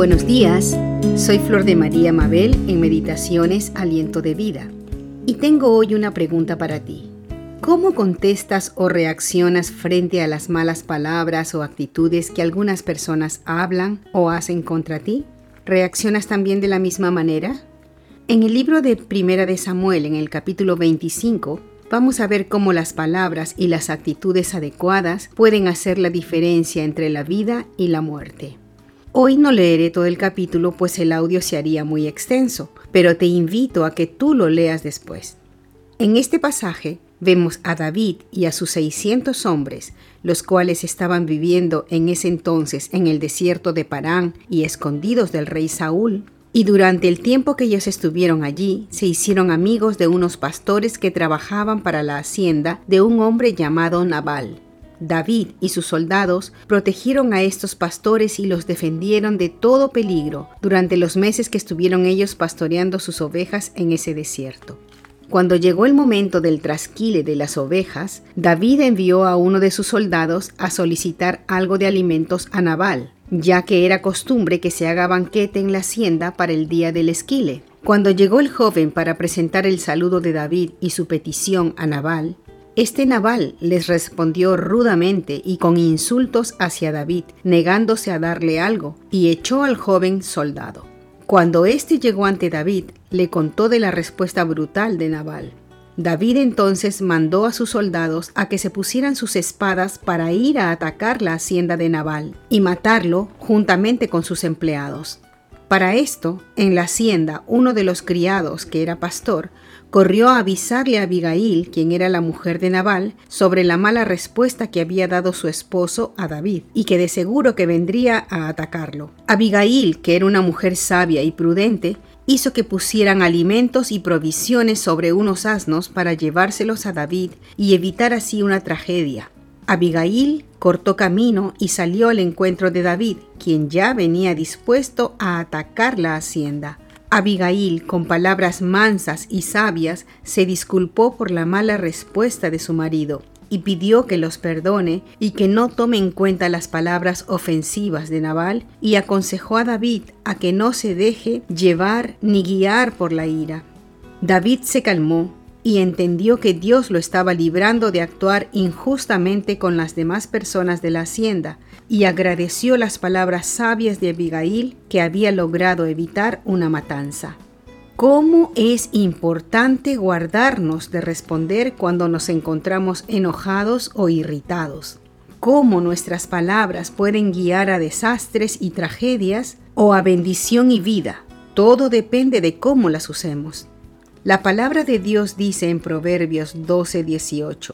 Buenos días, soy Flor de María Mabel en Meditaciones Aliento de Vida y tengo hoy una pregunta para ti. ¿Cómo contestas o reaccionas frente a las malas palabras o actitudes que algunas personas hablan o hacen contra ti? ¿Reaccionas también de la misma manera? En el libro de Primera de Samuel, en el capítulo 25, vamos a ver cómo las palabras y las actitudes adecuadas pueden hacer la diferencia entre la vida y la muerte. Hoy no leeré todo el capítulo pues el audio se haría muy extenso, pero te invito a que tú lo leas después. En este pasaje vemos a David y a sus 600 hombres, los cuales estaban viviendo en ese entonces en el desierto de Parán y escondidos del rey Saúl. Y durante el tiempo que ellos estuvieron allí, se hicieron amigos de unos pastores que trabajaban para la hacienda de un hombre llamado Nabal. David y sus soldados protegieron a estos pastores y los defendieron de todo peligro durante los meses que estuvieron ellos pastoreando sus ovejas en ese desierto. Cuando llegó el momento del trasquile de las ovejas, David envió a uno de sus soldados a solicitar algo de alimentos a Nabal, ya que era costumbre que se haga banquete en la hacienda para el día del esquile. Cuando llegó el joven para presentar el saludo de David y su petición a Nabal, este Nabal les respondió rudamente y con insultos hacia David, negándose a darle algo, y echó al joven soldado. Cuando éste llegó ante David, le contó de la respuesta brutal de Nabal. David entonces mandó a sus soldados a que se pusieran sus espadas para ir a atacar la hacienda de Nabal y matarlo juntamente con sus empleados. Para esto, en la hacienda, uno de los criados, que era pastor, corrió a avisarle a Abigail, quien era la mujer de Nabal, sobre la mala respuesta que había dado su esposo a David, y que de seguro que vendría a atacarlo. Abigail, que era una mujer sabia y prudente, hizo que pusieran alimentos y provisiones sobre unos asnos para llevárselos a David y evitar así una tragedia. Abigail cortó camino y salió al encuentro de David, quien ya venía dispuesto a atacar la hacienda. Abigail, con palabras mansas y sabias, se disculpó por la mala respuesta de su marido y pidió que los perdone y que no tome en cuenta las palabras ofensivas de Nabal y aconsejó a David a que no se deje llevar ni guiar por la ira. David se calmó y entendió que Dios lo estaba librando de actuar injustamente con las demás personas de la hacienda, y agradeció las palabras sabias de Abigail que había logrado evitar una matanza. ¿Cómo es importante guardarnos de responder cuando nos encontramos enojados o irritados? ¿Cómo nuestras palabras pueden guiar a desastres y tragedias o a bendición y vida? Todo depende de cómo las usemos. La palabra de Dios dice en Proverbios 12:18,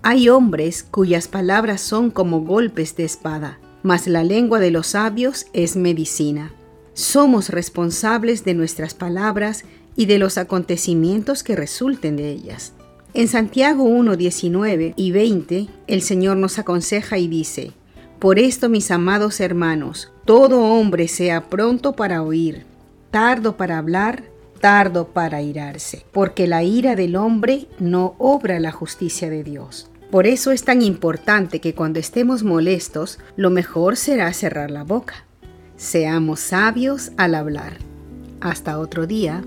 Hay hombres cuyas palabras son como golpes de espada, mas la lengua de los sabios es medicina. Somos responsables de nuestras palabras y de los acontecimientos que resulten de ellas. En Santiago 1:19 y 20, el Señor nos aconseja y dice, Por esto, mis amados hermanos, todo hombre sea pronto para oír, tardo para hablar, tardo para irarse, porque la ira del hombre no obra la justicia de Dios. Por eso es tan importante que cuando estemos molestos, lo mejor será cerrar la boca. Seamos sabios al hablar. Hasta otro día.